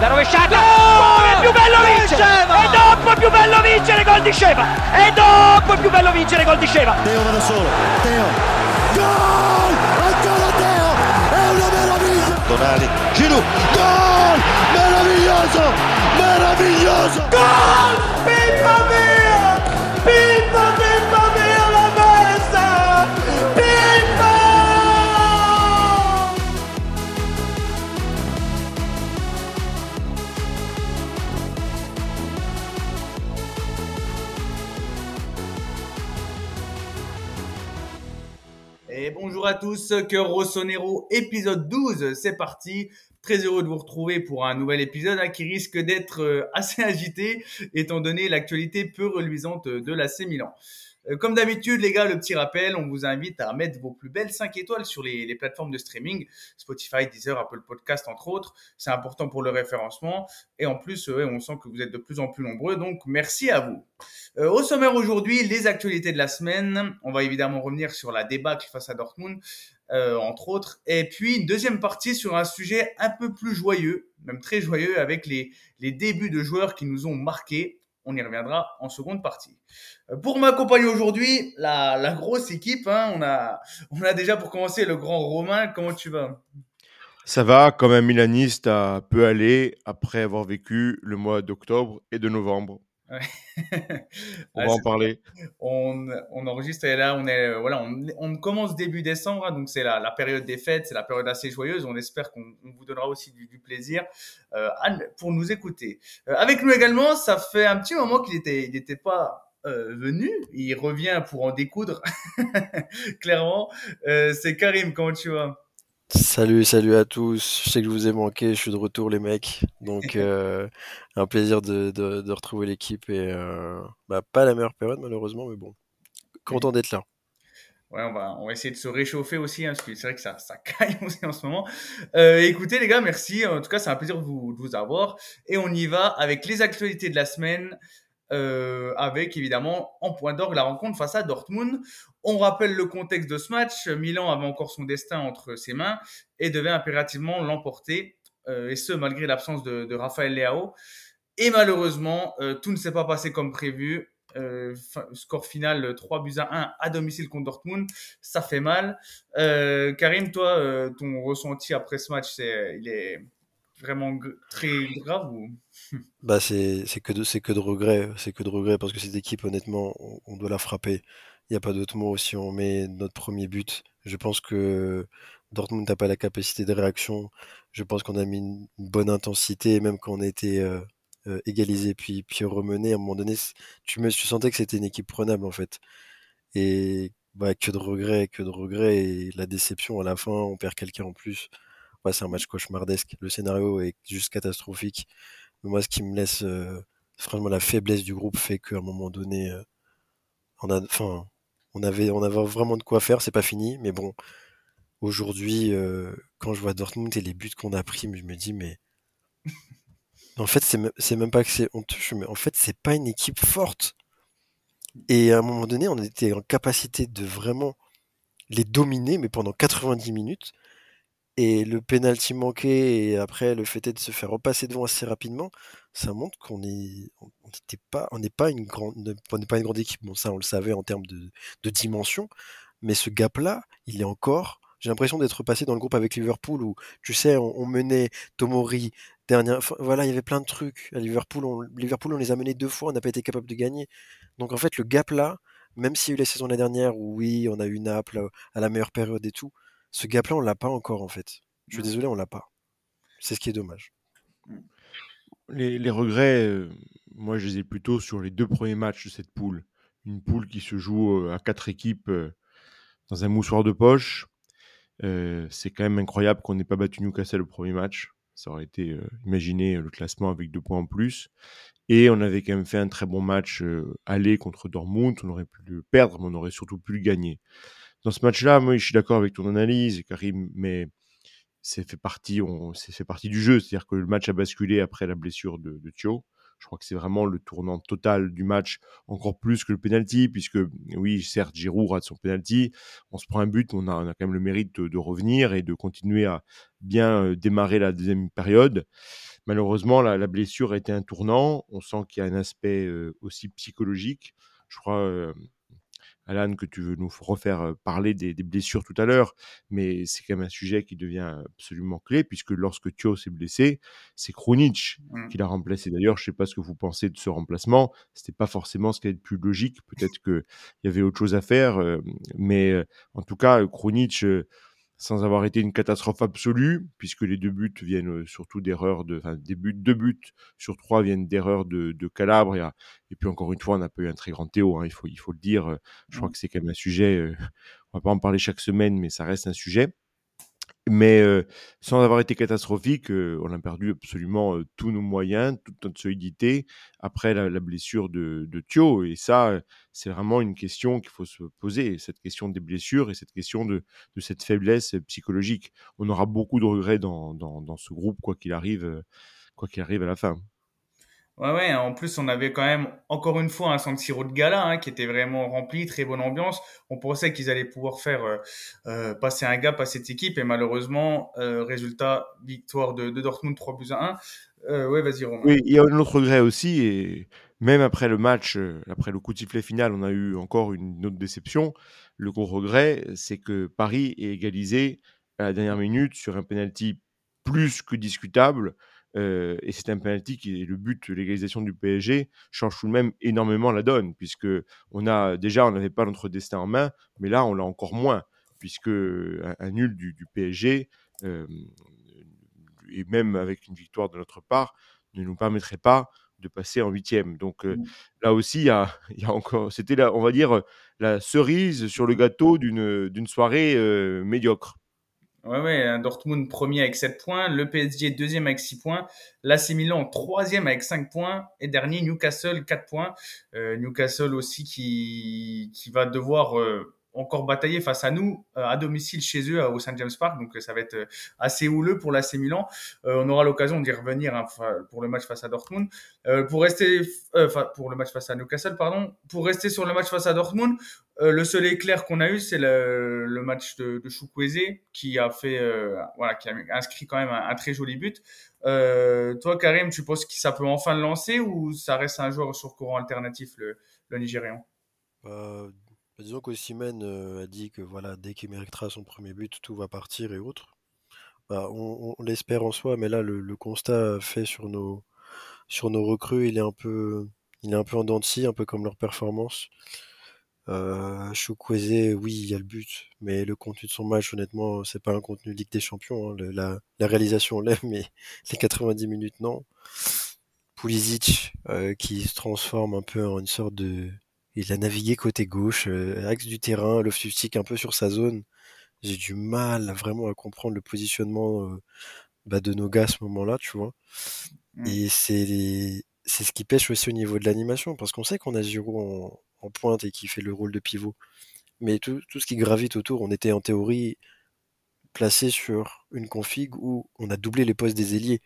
La rovesciata! Oh, è più bello vincere! E dopo è più bello vincere gol di Sceva! E dopo è più bello vincere gol di Sceva! Teo va da solo, Teo! Gol! Ancora Teo! È una meraviglia! Tonali, Giroud, gol! Meraviglioso! Meraviglioso! Gol! Pippa mia! Pippa, pippa bonjour à tous, Cœur Rossonero, épisode 12, c'est parti. Très heureux de vous retrouver pour un nouvel épisode hein, qui risque d'être euh, assez agité étant donné l'actualité peu reluisante de l'AC Milan. Euh, Comme d'habitude, les gars, le petit rappel, on vous invite à mettre vos plus belles 5 étoiles sur les, plateformes de streaming, Spotify, Deezer, Apple Podcast, entre autres. C'est important pour le référencement. Et en plus, euh, on sent que vous êtes de plus en plus nombreux, donc merci à vous. Euh, au sommaire aujourd'hui, les actualités de la semaine. On va évidemment revenir sur la débâcle face à Dortmund, entre autres. Et puis, une deuxième partie sur un sujet un peu plus joyeux, même très joyeux, avec les, les débuts de joueurs qui nous ont marqués. On y reviendra en seconde partie. Euh, Pour m'accompagner aujourd'hui, la, grosse équipe, hein, on, a, on a déjà pour commencer le grand Romain. Comment tu vas? Ça va, comme un Milaniste peut aller après avoir vécu le mois d'octobre et de novembre. Ouais. On va en parler. on, on enregistre et là, on est voilà, on, on commence début décembre, hein, donc c'est la, la période des fêtes, c'est la période assez joyeuse. On espère qu'on on vous donnera aussi du, du plaisir euh, à- pour nous écouter. Euh, avec nous également, ça fait un petit moment qu'il était, il n'était pas euh, venu. Il revient pour en découdre, clairement. Euh, c'est Karim, comment tu vas? Salut, salut à tous. Je sais que je vous ai manqué, je suis de retour les mecs. Donc euh, un plaisir de, de, de retrouver l'équipe et euh, bah, pas la meilleure période malheureusement, mais bon, content d'être là. Ouais, on va, on va essayer de se réchauffer aussi, hein, parce que c'est vrai que ça, ça caille aussi en ce moment. Euh, écoutez, les gars, merci. En tout cas, c'est un plaisir de vous, de vous avoir. Et on y va avec les actualités de la semaine, euh, avec évidemment en point d'orgue la rencontre face à Dortmund. On rappelle le contexte de ce match. Milan avait encore son destin entre ses mains et devait impérativement l'emporter, euh, et ce malgré l'absence de, de Raphaël Leao. Et malheureusement, euh, tout ne s'est pas passé comme prévu. Score final 3 buts à 1 à domicile contre Dortmund, ça fait mal. Euh, Karim, toi, ton ressenti après ce match, c'est, il est vraiment très grave ou? Bah c'est que de c'est que de regret, c'est que de regret parce que cette équipe honnêtement, on, doit la frapper. Il n'y a pas d'autre mot si on met notre premier but. Je pense que Dortmund n'a pas la capacité de réaction. Je pense qu'on a mis une, bonne intensité, même quand on a été euh, euh, égalisé puis puis remené. À un moment donné, tu me tu sentais que c'était une équipe prenable en fait. Et bah que de regrets, que de regrets et la déception à la fin, on perd quelqu'un en plus. C'est un match cauchemardesque. Le scénario est juste catastrophique. Mais moi, ce qui me laisse, euh, franchement, la faiblesse du groupe fait qu'à un moment donné, euh, on avait, vraiment de quoi faire. C'est pas fini, mais bon, aujourd'hui, euh, quand je vois Dortmund et les buts qu'on a pris, je me dis, mais en fait, c'est même pas que c'est honteux, mais en fait, c'est pas une équipe forte. Et à un moment donné, on était en capacité de vraiment les dominer, mais pendant 90 minutes. Et le penalty manqué et après le fait de se faire repasser devant assez rapidement, ça montre qu'on n'était pas, on n'est pas une grande, pas une grande équipe. Bon, ça, on le savait en termes de, dimension, mais ce gap-là, il est encore. J'ai l'impression d'être passé dans le groupe avec Liverpool où, tu sais, on, menait Tomori, dernière, voilà, il y avait plein de trucs. À Liverpool, on, Liverpool, on les a menés deux fois, on n'a pas été capable de gagner. Donc en fait, le gap-là, même s'il y a eu la saison l'année dernière où oui, on a eu Naples à la meilleure période et tout, ce gap-là, on l'a pas encore en fait. Je suis Ouais. désolé, on l'a pas. C'est ce qui est dommage. Les, les regrets, euh, moi, je les ai plutôt sur les deux premiers matchs de cette poule. Une poule qui se joue euh, à quatre équipes euh, dans un moussoir de poche. Euh, c'est quand même incroyable qu'on n'ait pas battu Newcastle au premier match. Ça aurait été, euh, imaginez le classement avec deux points en plus. Et on avait quand même fait un très bon match euh, aller contre Dortmund. On aurait pu le perdre, mais on aurait surtout pu le gagner. Dans ce match-là, moi, je suis d'accord avec ton analyse, Karim, mais c'est fait partie, on, fait partie du jeu. C'est-à-dire que le match a basculé après la blessure de, Thio. Je crois que c'est vraiment le tournant total du match, encore plus que le penalty, puisque oui, certes, Giroud rate son penalty, on se prend un but, on a, on a quand même le mérite de, revenir et de continuer à bien euh, démarrer la deuxième période. malheureusement, la, la blessure a été un tournant. On sent qu'il y a un aspect euh, aussi psychologique. Je crois, euh, Alan, que tu veux nous refaire parler des, des blessures tout à l'heure, mais c'est quand même un sujet qui devient absolument clé, puisque lorsque Thio s'est blessé, c'est Krunic Mm. qui l'a remplacé. D'ailleurs, je ne sais pas ce que vous pensez de ce remplacement. C'était pas forcément ce qui est le plus logique. Peut-être qu'il y avait autre chose à faire, mais en tout cas, Krunic, sans avoir été une catastrophe absolue, puisque les deux buts viennent euh, surtout d'erreurs de, enfin, des buts, deux buts sur trois viennent d'erreurs de, de Calabria. Et puis encore une fois, on n'a pas eu un très grand Théo, hein, il faut, il faut le dire. Je crois Mm. que c'est quand même un sujet. euh, on va pas en parler chaque semaine, mais ça reste un sujet. Mais euh, sans avoir été catastrophique, euh, on a perdu absolument euh, tous nos moyens, toute notre solidité après la, blessure de, Thio. Et ça, c'est vraiment une question qu'il faut se poser, cette question des blessures et cette question de, cette faiblesse psychologique. On aura beaucoup de regrets dans, dans, ce groupe, quoi qu'il arrive, quoi qu'il arrive à la fin. Ouais, ouais, en plus, on avait quand même, encore une fois, un San Siro de gala hein, qui était vraiment rempli, très bonne ambiance. On pensait qu'ils allaient pouvoir faire euh, euh, passer un gap à cette équipe et malheureusement, euh, résultat, victoire de, Dortmund 3 buts à 1. Euh, ouais, vas-y, Romain. Oui, il y a un autre regret aussi, et même après le match, après le coup de sifflet final, on a eu encore une autre déception. Le gros regret, c'est que Paris ait égalisé à la dernière minute sur un penalty plus que discutable. Euh, et c'est un penalty qui est le but de l'égalisation du PSG, change tout de même énormément la donne, puisque on a déjà, on n'avait pas notre destin en main, mais là, on l'a encore moins, puisque un, un nul du, du PSG, euh, et même avec une victoire de notre part, ne nous permettrait pas de passer en huitième. Donc euh, Mm. là aussi, il y a, il y a encore, c'était on va dire, la cerise sur le gâteau d'une d'une soirée médiocre. Ouais, ouais, un Dortmund premier avec 7 points, le PSG deuxième avec 6 points, l'AC Milan troisième avec 5 points et dernier Newcastle 4 points. Euh, Newcastle aussi qui, qui va devoir euh, encore batailler face à nous euh, à domicile chez eux au St James Park, donc euh, ça va être euh, assez houleux pour l'AC Milan. On aura l'occasion d'y revenir hein, pour le match face à Dortmund. Pour rester, euh, pour le match face à Newcastle, pardon, pour rester sur le match face à Dortmund, le seul éclair qu'on a eu, c'est le, match de, de Chukwueze qui a fait, voilà, qui a inscrit quand même un, très joli but. Toi, Karim, tu penses que ça peut enfin le lancer ou ça reste un joueur sur courant alternatif, le, le Nigérian? Disons qu'Osimhen euh, a dit que voilà, dès qu'il méritera son premier but, tout va partir et autres. Bah, on, l'espère en soi, mais là, le, constat fait sur nos, sur nos recrues, il est un peu, il est un peu en dents de scie, un peu comme leur performance. Euh, Chukwueze, oui, il y a le but, mais le contenu de son match, honnêtement, c'est pas un contenu Ligue des Champions. hein. La réalisation, on l'aime, mais les 90 minutes, non. Pulisic, euh, qui se transforme un peu en une sorte de... Il a navigué côté gauche, euh, axe du terrain, loftus un peu sur sa zone. J'ai du mal vraiment à comprendre le positionnement euh, bah, de nos gars à ce moment-là, tu vois. Mm. Et c'est les- c'est ce qui pêche aussi au niveau de l'animation, parce qu'on sait qu'on a Giroud en, en pointe et qui fait le rôle de pivot. Mais tout, tout ce qui gravite autour, on était en théorie placé sur une config où on a doublé les postes des ailiers.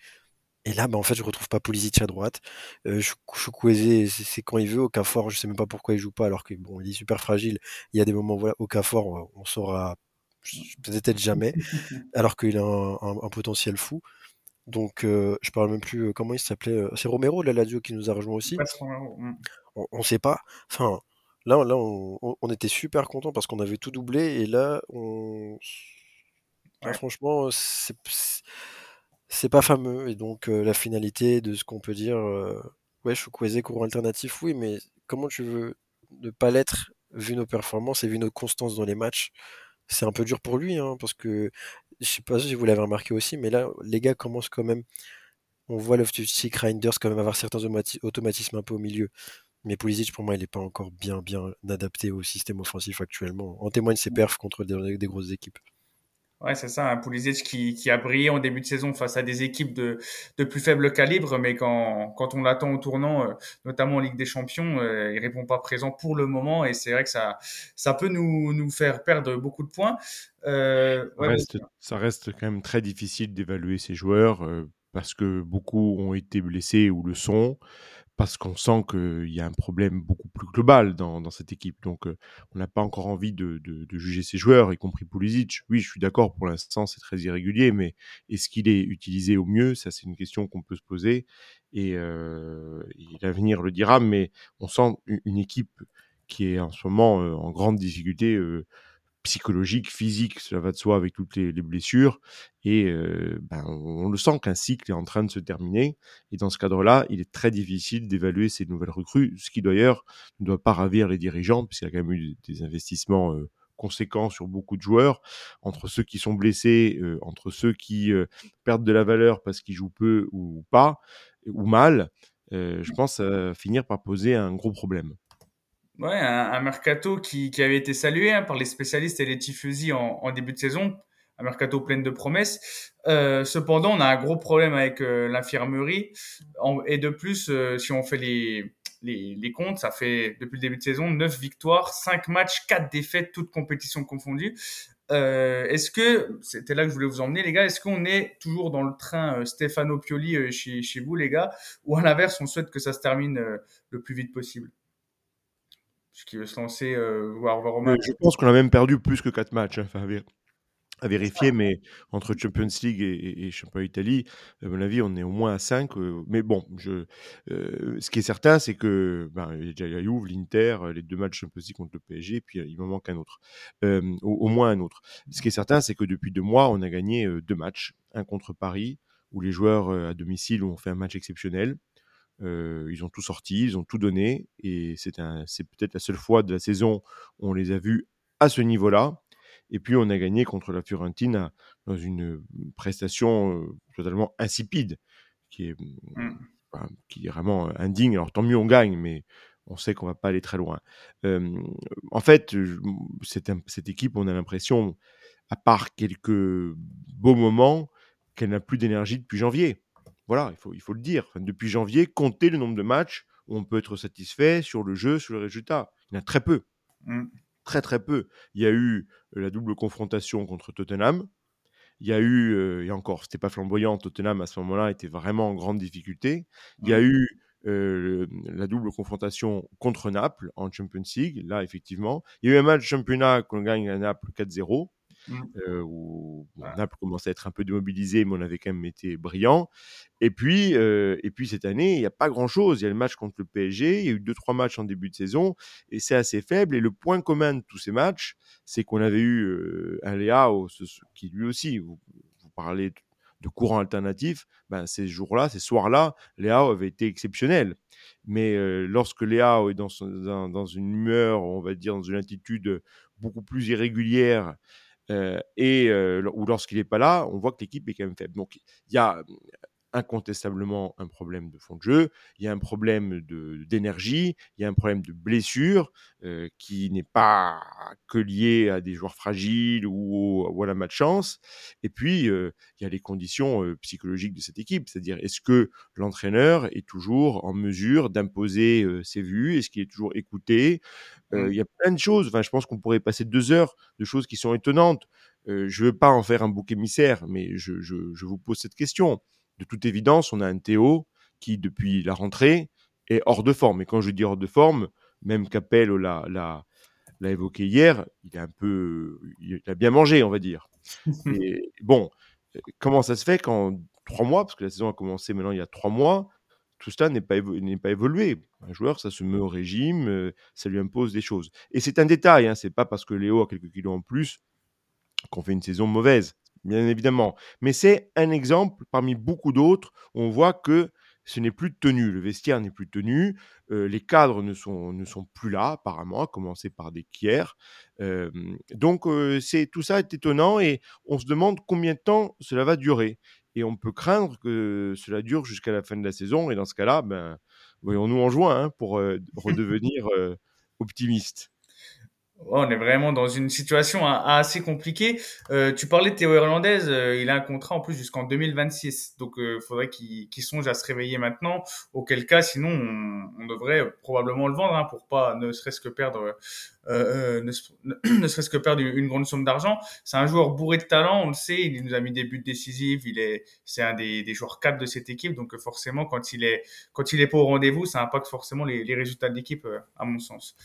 Et là, bah, en fait, je retrouve pas Pulisic à droite. Euh, Chukwueze, c'est quand il veut. Okafor, je sais même pas pourquoi il joue pas, alors que bon, il est super fragile. Il y a des moments, voilà, Okafor, on, on saura peut-être jamais, alors qu'il a un, un- un potentiel fou. Donc, euh, je parle même plus, euh, comment il s'appelait euh, C'est Romero, la Lazio, qui nous a rejoint aussi. Mm. On, on sait pas. Enfin, là, là on, on- on était super content parce qu'on avait tout doublé. Et là, on... là, Ouais. franchement, c'est c'est pas fameux. Et donc, euh, la finalité de ce qu'on peut dire, euh, ouais, Chukwueze, courant alternatif, oui, mais comment tu veux ne pas l'être vu nos performances et vu notre constance dans les matchs? C'est un peu dur pour lui, hein, parce que je sais pas si vous l'avez remarqué aussi, mais là, les gars commencent quand même. On voit Loftus-Cheek, Reinders quand même avoir certains automati- automatismes un peu au milieu. Mais Pulisic, pour moi, il n'est pas encore bien, bien adapté au système offensif actuellement. En témoigne ses perfs contre des grosses équipes. Ouais, c'est ça, un Pulisic qui, qui a brillé en début de saison face à des équipes de, de plus faible calibre, mais quand, quand on l'attend au tournant, euh, notamment en Ligue des Champions, euh, il répond pas présent pour le moment, et c'est vrai que ça, ça peut nous, nous faire perdre beaucoup de points. Euh, Ça ouais, reste, ça reste quand même très difficile d'évaluer ces joueurs euh, parce que beaucoup ont été blessés ou le sont, parce qu'on sent qu'il y a un problème beaucoup plus global dans, dans cette équipe. Donc, euh, on n'a pas encore envie de, de, de, juger ces joueurs, y compris Pulisic. Oui, je suis d'accord, pour l'instant, c'est très irrégulier, mais est-ce qu'il est utilisé au mieux? Ça, c'est une question qu'on peut se poser. Et, euh, et l'avenir le dira, mais on sent une équipe qui est en ce moment euh, en grande difficulté euh, psychologique, physique, cela va de soi avec toutes les, les blessures. Et euh, ben, on, le sent qu'un cycle est en train de se terminer. Et dans ce cadre-là, il est très difficile d'évaluer ces nouvelles recrues, ce qui d'ailleurs ne doit pas ravir les dirigeants, puisqu'il y a quand même eu des investissements euh, conséquents sur beaucoup de joueurs, entre ceux qui sont blessés, euh, entre ceux qui euh, perdent de la valeur parce qu'ils jouent peu ou pas, ou mal. Euh, je pense finir par poser un gros problème. Un, mercato qui, avait été salué hein, par les spécialistes et les tifosi en, début de saison, un mercato plein de promesses. Euh, cependant, on a un gros problème avec euh, l'infirmerie. Et de plus, euh, si on fait les, comptes, ça fait depuis le début de saison 9 victoires, 5 matchs, 4 défaites, toutes compétitions confondues. Est-ce que, c'était là que je voulais vous emmener, les gars, est-ce qu'on est toujours dans le train Stefano Pioli chez, chez vous, les gars, ou à l'inverse, on souhaite que ça se termine le plus vite possible? Qui veut se lancer, euh, Romain. Je pense qu'on a même perdu plus que 4 matchs. Hein, enfin, à vérifier, mais entre Champions League et, et, et Championnat d'Italie, à mon avis, on est au moins à 5. Euh, mais bon, je, euh, ce qui est certain, c'est que ben, il y a déjà la Juve, l'Inter, les deux matchs Champions League contre le PSG, puis il m'en manque un autre. Euh, au, au, moins un autre. Ce qui est certain, c'est que depuis deux mois, on a gagné euh, deux matchs. Un contre Paris, où les joueurs euh, à domicile ont fait un match exceptionnel. Euh, ils ont tout sorti, ils ont tout donné, et c'est peut-être la seule fois de la saison où on les a vus à ce niveau-là. Et puis on a gagné contre la Fiorentina dans une prestation euh, totalement insipide, qui est, bah, qui est vraiment indigne. Alors tant mieux on gagne, mais on sait qu'on va pas aller très loin. Euh, en fait, cette, cette équipe, on a l'impression, à part quelques beaux moments, qu'elle n'a plus d'énergie depuis janvier. Voilà, il faut, il faut le dire. Enfin, depuis janvier, comptez le nombre de matchs où on peut être satisfait sur le jeu, sur le résultat. Il y en a très peu. Mmh. Très, très peu. Il y a eu la double confrontation contre Tottenham. Il y a eu, euh, et encore, c'était pas flamboyant, Tottenham à ce moment-là était vraiment en grande difficulté. Il y a eu euh, la double confrontation contre Naples en Champions League, là effectivement. Il y a eu un match championnat qu'on gagne à Naples 4-0. Euh, où bon, Naples commençait à être un peu démobilisé, mais on avait quand même été brillant. Et puis, euh, et puis cette année, il n'y a pas grand-chose. Il y a le match contre le PSG, il y a eu deux trois matchs en début de saison, et c'est assez faible. Et le point commun de tous ces matchs, c'est qu'on avait eu euh, un Léao qui lui aussi, vous, vous parlez de, de courant alternatif, ben, ces jours-là, ces soirs-là, Léao avait été exceptionnel. Mais euh, lorsque Léao est dans, son, dans, dans, une humeur, on va dire dans une attitude beaucoup plus irrégulière, et euh, ou lorsqu'il n'est pas là, on voit que l'équipe est quand même faible. Donc il y a incontestablement un problème de fond de jeu, il y a un problème d'énergie, il y a un problème de blessure euh, qui n'est pas que lié à des joueurs fragiles ou, ou à la malchance. Et puis, euh, il y a les conditions euh, psychologiques de cette équipe, c'est-à-dire est-ce que l'entraîneur est toujours en mesure d'imposer euh, ses vues, est-ce qu'il est toujours écouté? Mmh. Il y a plein de choses, enfin, je pense qu'on pourrait passer deux heures de choses qui sont étonnantes. je ne veux pas en faire un bouc émissaire, mais je, je, je vous pose cette question de toute évidence, on a un Théo qui, depuis la rentrée, est hors de forme. Et quand je dis hors de forme, même Capel l'a, évoqué hier, il est un peu, il a bien mangé, on va dire. Et bon, comment ça se fait qu'en trois mois, parce que la saison a commencé maintenant il y a trois mois, tout cela n'est pas, évo- n'est pas évolué. Un joueur, ça se met au régime, euh, ça lui impose des choses. Et c'est un détail, hein, c'est pas parce que Léo a quelques kilos en plus qu'on fait une saison mauvaise bien évidemment. Mais c'est un exemple parmi beaucoup d'autres où on voit que ce n'est plus tenu, le vestiaire n'est plus tenu, euh, les cadres ne sont, ne sont plus là apparemment, à commencer par des Kier. Euh, donc euh, c'est tout ça est étonnant et on se demande combien de temps cela va durer. Et on peut craindre que cela dure jusqu'à la fin de la saison. Et dans ce cas-là, ben, voyons-nous en juin hein, pour redevenir optimiste. On est vraiment dans une situation assez compliquée. Euh, tu parlais de Théo Hernandez, euh, il a un contrat en plus jusqu'en 2026, donc euh, faudrait qu'il songe à se réveiller maintenant. Auquel cas, sinon, on, devrait probablement le vendre hein, pour pas ne serait-ce que perdre, une, grande somme d'argent. C'est un joueur bourré de talent, on le sait, il nous a mis des buts décisifs, il est, c'est un des, joueurs cadres de cette équipe, donc forcément, quand il est, quand il est pas au rendez-vous, ça impacte forcément les, les résultats de l'équipe, à mon sens.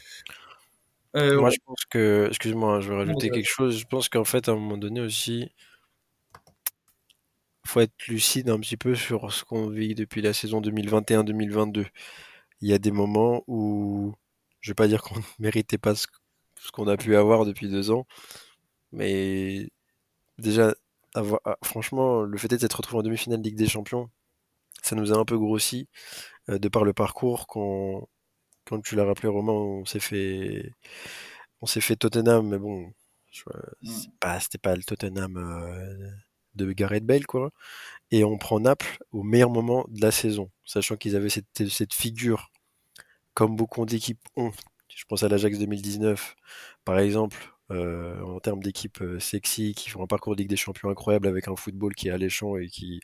Euh, Moi, je pense que, excuse-moi, je vais rajouter quelque chose. Je pense qu'en fait, à un moment donné aussi, faut être lucide un petit peu sur ce qu'on vit depuis la saison 2021-2022. Il y a des moments où, je vais pas dire qu'on ne méritait pas ce, qu'on a pu avoir depuis deux ans, mais déjà, avoir, ah, franchement, le fait d'être retrouvé en demi-finale Ligue des Champions, ça nous a un peu grossi euh, de par le parcours qu'on comme tu l'as rappelé, Romain, on s'est fait, on s'est fait Tottenham, mais bon, mmh. pas, c'était pas le Tottenham euh, de Gareth Bale, quoi. Et on prend Naples au meilleur moment de la saison, sachant qu'ils avaient cette, cette figure, comme beaucoup d'équipes ont. Je pense à l'Ajax 2019, par exemple, euh, en termes d'équipe euh, sexy, qui font un parcours de Ligue des Champions incroyable avec un football qui est alléchant et qui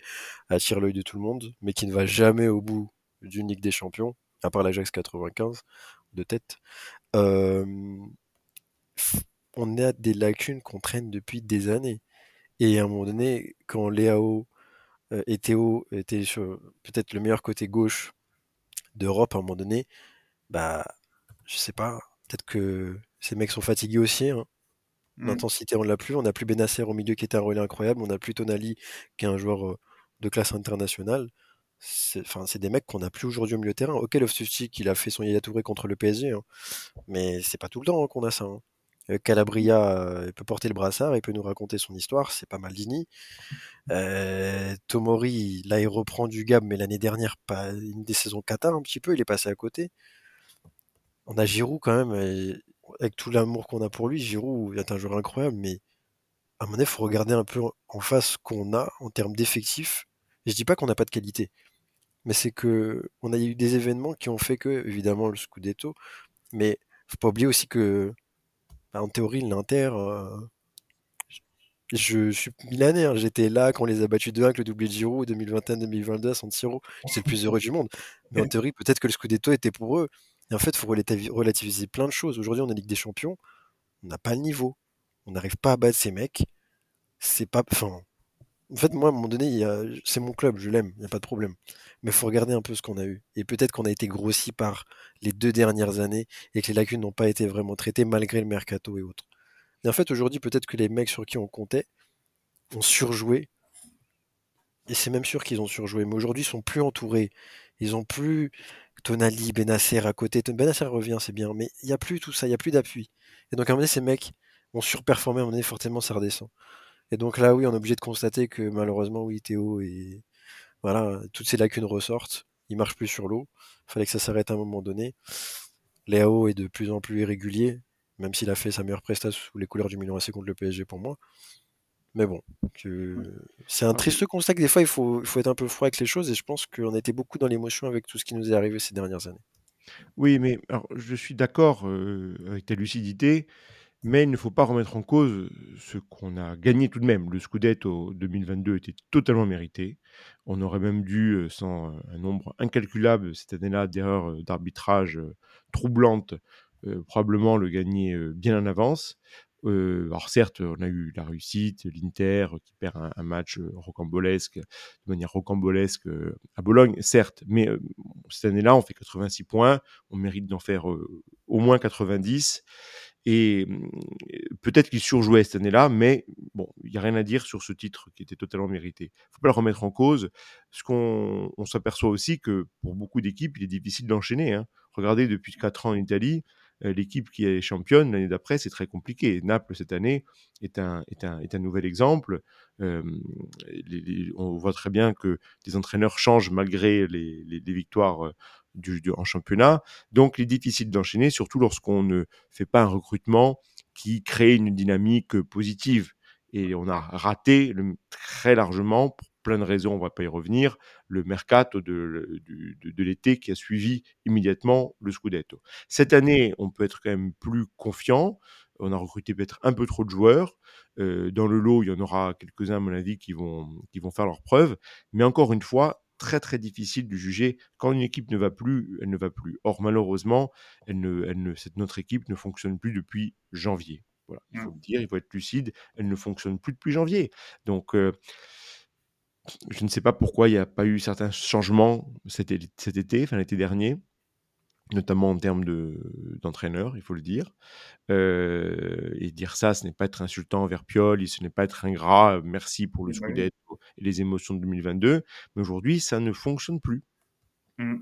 attire l'œil de tout le monde, mais qui ne va jamais au bout d'une Ligue des Champions à part l'Ajax 95 de tête, on a des lacunes qu'on traîne depuis des années. Et à un moment donné, quand Léao euh, et Théo étaient sur peut-être le meilleur côté gauche d'Europe, à un moment donné, bah, je sais pas, peut-être que ces mecs sont fatigués aussi. Hein. Mmh. L'intensité, on l'a plus. On n'a plus Benasser au milieu qui était un relais incroyable. On n'a plus Tonali qui est un joueur euh, de classe internationale c'est des mecs qu'on n'a plus aujourd'hui au milieu de terrain. Ok, Loftus-Cheek, qu'il a fait son Yaya Touré contre le PSG, hein. mais c'est pas tout le temps hein, qu'on a ça. Hein. Euh, Calabria euh, peut porter le brassard, il peut nous raconter son histoire, c'est pas mal dini. Euh, Tomori, là, il reprend du Gab, mais l'année dernière, pas une des saisons kata un petit peu, il est passé à côté. On a Giroud quand même, avec tout l'amour qu'on a pour lui, Giroud est un joueur incroyable, mais à mon avis, il faut regarder un peu en face ce qu'on a en termes d'effectifs. Je dis pas qu'on n'a pas de qualité mais c'est que on a eu des événements qui ont fait que, évidemment, le Scudetto, mais faut pas oublier aussi que, bah, en théorie, l'Inter, euh, je, suis milanais, hein, j'étais là quand on les a battus 2-1 avec le doublé de Giroud 2021-2022 à San Siro, j'étais le plus heureux du monde. Mais en théorie, peut-être que le Scudetto était pour eux. Et en fait, il faut relativiser plein de choses. Aujourd'hui, on est Ligue des Champions, on n'a pas le niveau, on n'arrive pas à battre ces mecs. C'est pas, enfin, en fait, moi, à un moment donné, c'est mon club, je l'aime, il n'y a pas de problème. Mais il faut regarder un peu ce qu'on a eu. Et peut-être qu'on a été grossi par les deux dernières années et que les lacunes n'ont pas été vraiment traitées malgré le mercato et autres. Et en fait, aujourd'hui, peut-être que les mecs sur qui on comptait ont surjoué. Et c'est même sûr qu'ils ont surjoué. Mais aujourd'hui, ils sont plus entourés. Ils ont plus Tonali, Benasser à côté. Benasser revient, c'est bien. Mais il n'y a plus tout ça, il n'y a plus d'appui. Et donc, à un moment donné, ces mecs ont surperformé. À un moment donné, fortement, ça redescend. Et donc là, oui, on est obligé de constater que malheureusement, oui, Théo et voilà, toutes ces lacunes ressortent. Il marche plus sur l'eau. Fallait que ça s'arrête à un moment donné. Léo est de plus en plus irrégulier, même s'il a fait sa meilleure prestation sous les couleurs du Milan AC contre le PSG pour moi. Mais bon, c'est un triste constat que des fois il faut, il faut être un peu froid avec les choses et je pense qu'on été beaucoup dans l'émotion avec tout ce qui nous est arrivé ces dernières années. Oui, mais alors, je suis d'accord euh, avec ta lucidité. Mais il ne faut pas remettre en cause ce qu'on a gagné tout de même. Le Scudetto 2022 était totalement mérité. On aurait même dû, sans un nombre incalculable cette année-là d'erreurs d'arbitrage troublantes, probablement le gagner bien en avance. alors certes, on a eu la réussite, l'Inter qui perd un, match rocambolesque, de manière rocambolesque à Bologne, certes, mais cette année-là, on fait 86 points, on mérite d'en faire au moins 90. Et mmh, peut-être qu'il surjouait cette année-là, mais bon, il n'y a rien à dire sur ce titre qui était totalement mérité. Il ne faut pas le remettre en cause. Ce qu'on on s'aperçoit aussi que pour beaucoup d'équipes, il est difficile d'enchaîner. Hein. Regardez, depuis 4 ans en Italie, l'équipe qui est championne l'année d'après, c'est très compliqué. Naples, cette année, est un, est un, est un nouvel exemple. Euh, on voit très bien que des entraîneurs changent malgré les, les, les victoires du, en championnat. Donc, il est difficile d'enchaîner, surtout lorsqu'on ne fait pas un recrutement qui crée une dynamique positive. Et on a raté très largement, plein de raisons, on ne va pas y revenir, le mercato de, de, de l'été qui a suivi immédiatement le Scudetto. Cette année, on peut être quand même plus confiant. On a recruté peut-être un peu trop de joueurs. Euh, dans le lot, il y en aura quelques-uns, à mon avis, qui vont, qui vont faire leurs preuves. Mais encore une fois, très très difficile de juger quand une équipe ne va plus, elle ne va plus. Or, malheureusement, elle ne, elle ne, cette, notre équipe ne fonctionne plus depuis janvier. Voilà, il faut mmh. le dire, il faut être lucide, elle ne fonctionne plus depuis janvier. Donc, euh, je ne sais pas pourquoi il n'y a pas eu certains changements cet, cet été, enfin l'été dernier notamment en termes d'entraîneur, il faut le dire. Euh, et dire ça, ce n'est pas être insultant envers Pioli, ce n'est pas être ingrat, merci pour le Scudetto et les émotions de 2022, mais aujourd'hui, ça ne fonctionne plus. Mmh.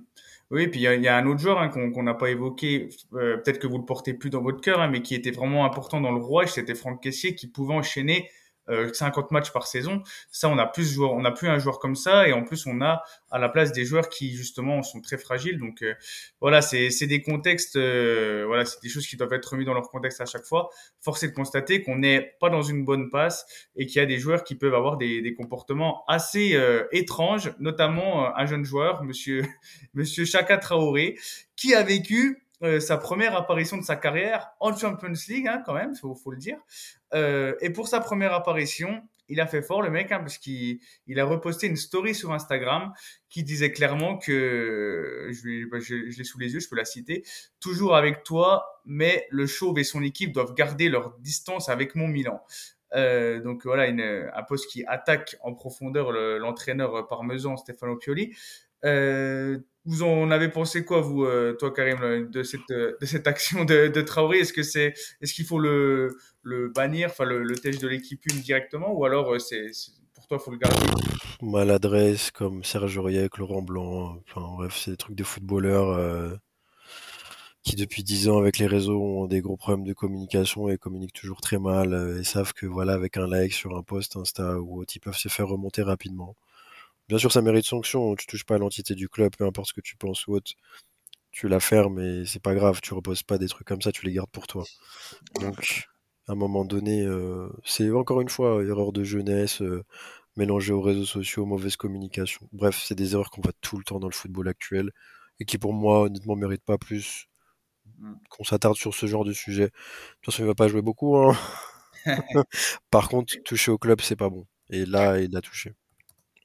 Oui, puis il y, a un autre joueur hein, qu'on n'a pas évoqué, euh, peut-être que vous le portez plus dans votre cœur, hein, mais qui était vraiment important dans le rouage, c'était Franck Caissier qui pouvait enchaîner 50 euh, matchs par saison. Ça, on a plus joueur, on a plus un joueur comme ça, et en plus, on a à la place des joueurs qui justement sont très fragiles. Donc euh, voilà, c'est des contextes, euh, voilà, c'est des choses qui doivent être remises dans leur contexte à chaque fois. Force est de constater qu'on n'est pas dans une bonne passe et qu'il y a des joueurs qui peuvent avoir des, des comportements assez étranges, notamment un jeune joueur, Monsieur Monsieur Chaka Traoré, qui a vécu sa première apparition de sa carrière en Champions League, hein, quand même, faut, faut le dire, euh, et pour sa première apparition, il a fait fort le mec, hein, parce qu'il il a reposté une story sur Instagram qui disait clairement que, je, bah, je l'ai sous les yeux, je peux la citer, toujours avec toi, mais le Chauve et son équipe doivent garder leur distance avec mon Milan. Euh, donc voilà, une, un poste qui attaque en profondeur l'entraîneur parmesan Stefano Pioli. Euh, vous en avez pensé quoi, vous, euh, toi, Karim, de cette, de cette action de, de Traoré? Est-ce que c'est, est-ce qu'il faut le, bannir, enfin le, le test de l'équipe une directement, ou alors euh, c'est, pour toi, faut le garder? Maladresse comme Serge Aurier, Laurent Blanc, enfin bref, c'est des trucs de footballeurs euh, qui depuis 10 ans avec les réseaux ont des gros problèmes de communication et communiquent toujours très mal et savent que voilà, avec un like sur un post Insta ou autre, ils peuvent se faire remonter rapidement. Bien sûr, ça mérite sanction. Tu touches pas à l'entité du club, peu importe ce que tu penses ou autre. Tu la fermes et c'est pas grave. Tu reposes pas des trucs comme ça, tu les gardes pour toi. Donc, à un moment donné, euh, c'est encore une fois erreur de jeunesse, euh, mélangée aux réseaux sociaux, mauvaise communication. Bref, c'est des erreurs qu'on voit tout le temps dans le football actuel et qui, pour moi, honnêtement, méritent pas plus qu'on s'attarde sur ce genre de sujet. De toute façon, il va pas jouer beaucoup. Hein. Par contre, toucher au club, c'est pas bon. Et là, il a touché.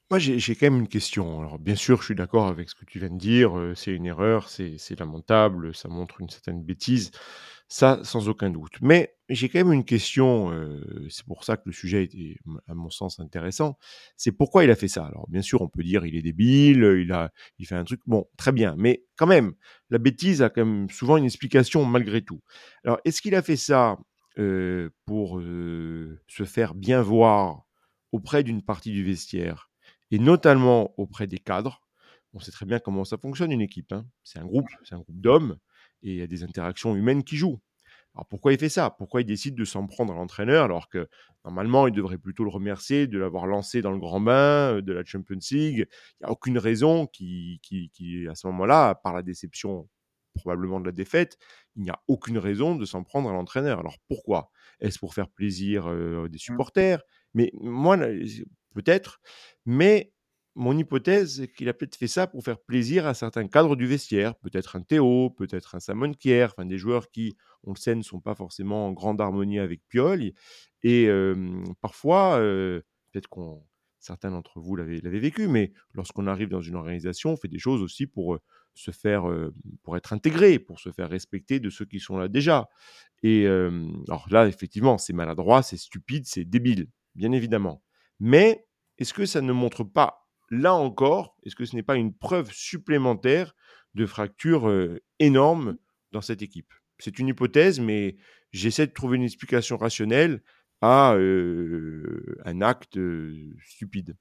Moi, j'ai quand même une question. Alors, bien sûr, je suis d'accord avec ce que tu viens de dire. Euh, c'est une erreur, c'est lamentable, ça montre une certaine bêtise. Ça, sans aucun doute. Mais j'ai quand même une question. Euh, c'est pour ça que le sujet était, à mon sens, intéressant. C'est pourquoi il a fait ça? Alors, bien sûr, on peut dire il est débile, il a, il fait un truc. Bon, très bien. Mais quand même, la bêtise a quand même souvent une explication malgré tout. Alors, est-ce qu'il a fait ça euh, pour se faire bien voir auprès d'une partie du vestiaire? Et notamment auprès des cadres. On sait très bien comment ça fonctionne une équipe. Hein. C'est un groupe, c'est un groupe d'hommes et il y a des interactions humaines qui jouent. Alors pourquoi il fait ça? Pourquoi il décide de s'en prendre à l'entraîneur alors que normalement il devrait plutôt le remercier de l'avoir lancé dans le grand bain euh, de la Champions League? Il n'y a aucune raison qui, qui, qui à ce moment-là, par la déception probablement de la défaite, il n'y a aucune raison de s'en prendre à l'entraîneur. Alors pourquoi? Est-ce pour faire plaisir euh, des mmh. supporters? Mais moi, peut-être, mais mon hypothèse, c'est qu'il a peut-être fait ça pour faire plaisir à certains cadres du vestiaire, peut-être un Théo, peut-être un Samon Kier, enfin des joueurs qui, on le sait, ne sont pas forcément en grande harmonie avec Pioli. Et parfois, peut-être qu'on certains d'entre vous l'avaient vécu, mais lorsqu'on arrive dans une organisation, on fait des choses aussi pour se faire, pour être intégré, pour se faire respecter de ceux qui sont là déjà. Et alors là, effectivement, c'est maladroit, c'est stupide, c'est débile, bien évidemment. Mais est-ce que ça ne montre pas, là encore, est-ce que ce n'est pas une preuve supplémentaire de fracture énorme dans cette équipe? C'est une hypothèse, mais j'essaie de trouver une explication rationnelle à un acte stupide.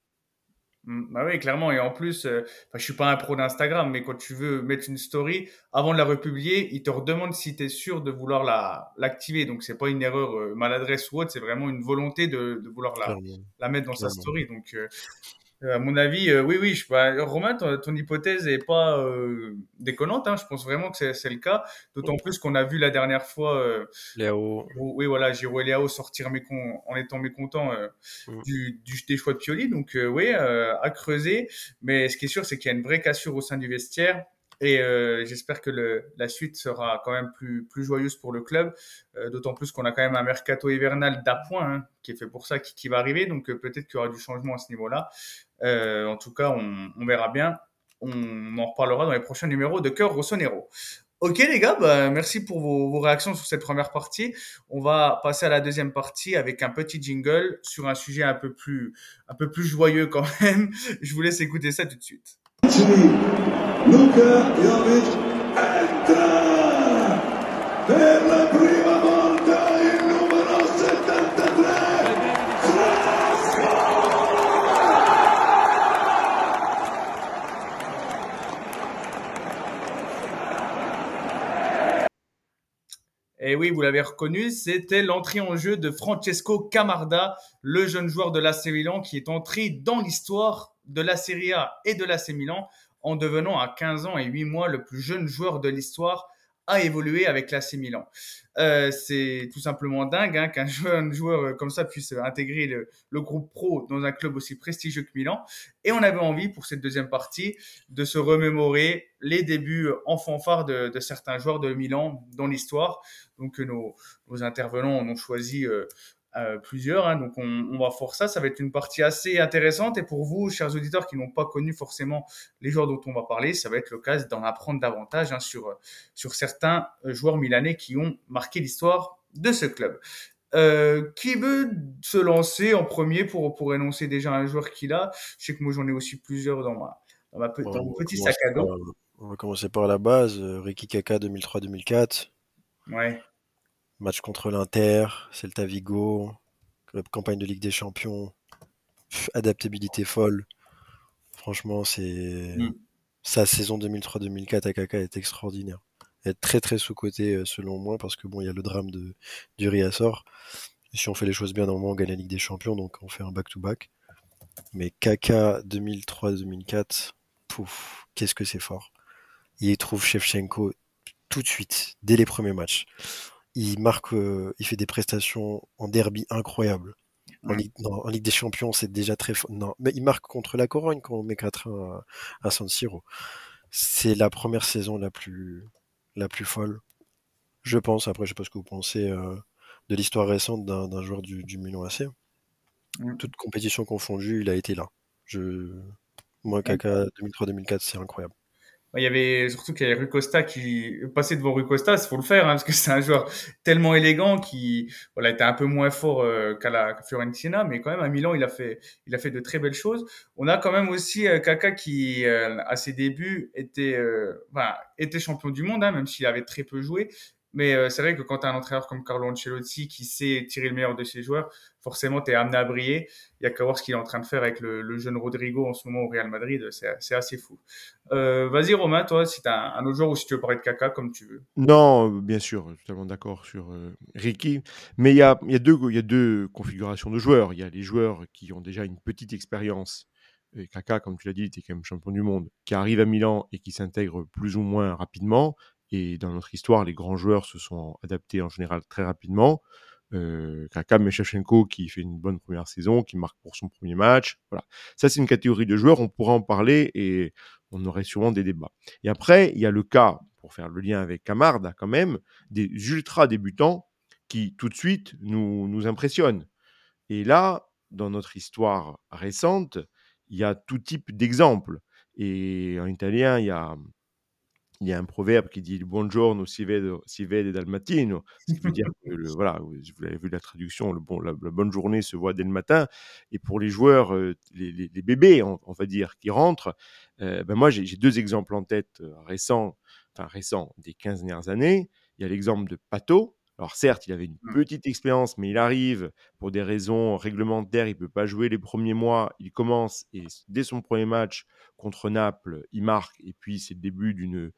Mmh, bah oui, clairement. Et en plus, euh, je suis pas un pro d'Instagram, mais quand tu veux mettre une story, avant de la republier, il te redemande si tu es sûr de vouloir la, l'activer. Donc, c'est pas une erreur euh, maladresse ou autre, c'est vraiment une volonté de, de vouloir la, la mettre dans sa story. Donc, Euh, à mon avis, euh, oui, oui. Je, bah, Romain, ton, ton hypothèse est pas euh, déconnante. Hein. Je pense vraiment que c'est le cas. D'autant plus qu'on a vu la dernière fois, euh, Léo, oui, voilà, Giroud et Léao sortir mécon- en étant mécontents euh, Mm. du, du, des choix de Pioli. Donc, euh, oui, euh, à creuser. Mais ce qui est sûr, c'est qu'il y a une vraie cassure au sein du vestiaire. Et euh, j'espère que la suite sera quand même plus, plus joyeuse pour le club. Euh, D'autant plus qu'on a quand même un mercato hivernal d'appoint hein, qui est fait pour ça, qui, qui va arriver. Donc, euh, peut-être qu'il y aura du changement à ce niveau-là. En tout cas, on, on verra bien. On en reparlera dans les prochains numéros de Cœur Rossonero. Ok les gars, bah, merci pour vos, vos réactions sur cette première partie. On va passer à la deuxième partie avec un petit jingle sur un sujet un peu plus, un peu plus joyeux quand même. Je vous laisse écouter ça tout de suite. Luka Jovic entra per la prima volta il numero 73 Et oui, vous l'avez reconnu, c'était l'entrée en jeu de Francesco Camarda, le jeune joueur de l'AC Milan qui est entré dans l'histoire de la Serie A et de l'AC Milan en devenant à 15 ans et 8 mois le plus jeune joueur de l'histoire à évoluer avec l'AC Milan. Euh, c'est tout simplement dingue hein, qu'un jeune joueur euh, comme ça puisse intégrer le, groupe pro dans un club aussi prestigieux que Milan. Et on avait envie pour cette deuxième partie de se remémorer les débuts en fanfare de, certains joueurs de Milan dans l'histoire. Donc nos, nos, intervenants en ont choisi euh, euh, plusieurs. Hein, donc on, on, va faire ça. Ça va être une partie assez intéressante. Et pour vous, chers auditeurs qui n'ont pas connu forcément les joueurs dont on va parler, ça va être l'occasion d'en apprendre davantage hein, sur, sur certains joueurs milanais qui ont marqué l'histoire de ce club. Euh, qui veut se lancer en premier pour, pour énoncer déjà un joueur qu'il a? Je sais que moi j'en ai aussi plusieurs dans, ma, dans, ma, dans mon petit sac à dos. On va commencer par la base. Euh, Ricky Kaka 2003-2004. Ouais. Match contre l'Inter, Celta Vigo, campagne de Ligue des Champions, Pff, adaptabilité folle. Franchement, c'est mm. sa saison 2003-2004 à Kaka est extraordinaire. Elle est très très sous-cotée selon moi parce que bon, il y a le drame de du Riasor. Si on fait les choses bien, normalement on gagne la Ligue des Champions, donc on fait un back-to-back. -back. Mais Kaka 2003-2004, pouf, qu'est-ce que c'est fort. Il y trouve Shevchenko tout de suite, dès les premiers matchs il marque, euh, il fait des prestations en derby incroyables. En, Ligue, non, en Ligue, des Champions, c'est déjà très fort. Non, mais il marque contre la Corogne quand on met 4-1 à, à, San Siro. C'est la première saison la plus, la plus folle, je pense. Après, je sais pas ce que vous pensez euh, de l'histoire récente d'un joueur du, du Milan AC. Mm. Toute compétition confondue, il a été là. Je... Moi, Kaka 2003-2004, c'est incroyable il y avait surtout qu'il y avait Rui Costa qui passait devant Rui Costa, il faut le faire hein, parce que c'est un joueur tellement élégant qui voilà était un peu moins fort euh, qu'à la Fiorentina, mais quand même à Milan il a fait il a fait de très belles choses. On a quand même aussi euh, Kaka qui euh, à ses débuts était enfin, était champion du monde, hein, même s'il avait très peu joué. Mais euh, c'est vrai que quand tu as un entraîneur comme Carlo Ancelotti qui sait tirer le meilleur de ses joueurs, forcément, tu es amené à briller. Il y a qu'à voir ce qu'il est en train de faire avec le, jeune Rodrigo en ce moment au Real Madrid. C'est assez fou. Euh, Vas-y, Romain, toi, si tu as un, autre joueur ou si tu veux parler de Kaka, comme tu veux. Non, bien sûr, totalement d'accord sur euh, Ricky. Mais il y a, y, a deux, y a deux configurations de joueurs. Il y a les joueurs qui ont déjà une petite expérience. Et Kaka, comme tu l'as dit, était quand même champion du monde, qui arrive à Milan et qui s'intègre plus ou moins rapidement. Et dans notre histoire, les grands joueurs se sont adaptés en général très rapidement. Euh, Kaka Meshachenko qui fait une bonne première saison, qui marque pour son premier match. Voilà. Ça, c'est une catégorie de joueurs, on pourra en parler et on aurait sûrement des débats. Et après, il y a le cas, pour faire le lien avec Camarda quand même, des ultra débutants qui tout de suite nous, nous impressionnent. Et là, dans notre histoire récente, il y a tout type d'exemples. Et en italien, il y a il y a un proverbe qui dit si vede, si vede dal mattino, ce qui veut dire que, le, voilà, vous avez vu la traduction, le bon, la, la, bonne journée se voit dès le matin. Et pour les joueurs, les, les, les, bébés, on, on, va dire, qui rentrent, euh, ben moi j'ai deux exemples en tête récents, enfin récents, des 15 dernières années. Il y a l'exemple de Pato. Alors certes, il avait une petite expérience, mais il arrive pour des raisons réglementaires, il peut pas jouer les premiers mois, il commence et dès son premier match contre Naples, il marque et puis c'est le début d'une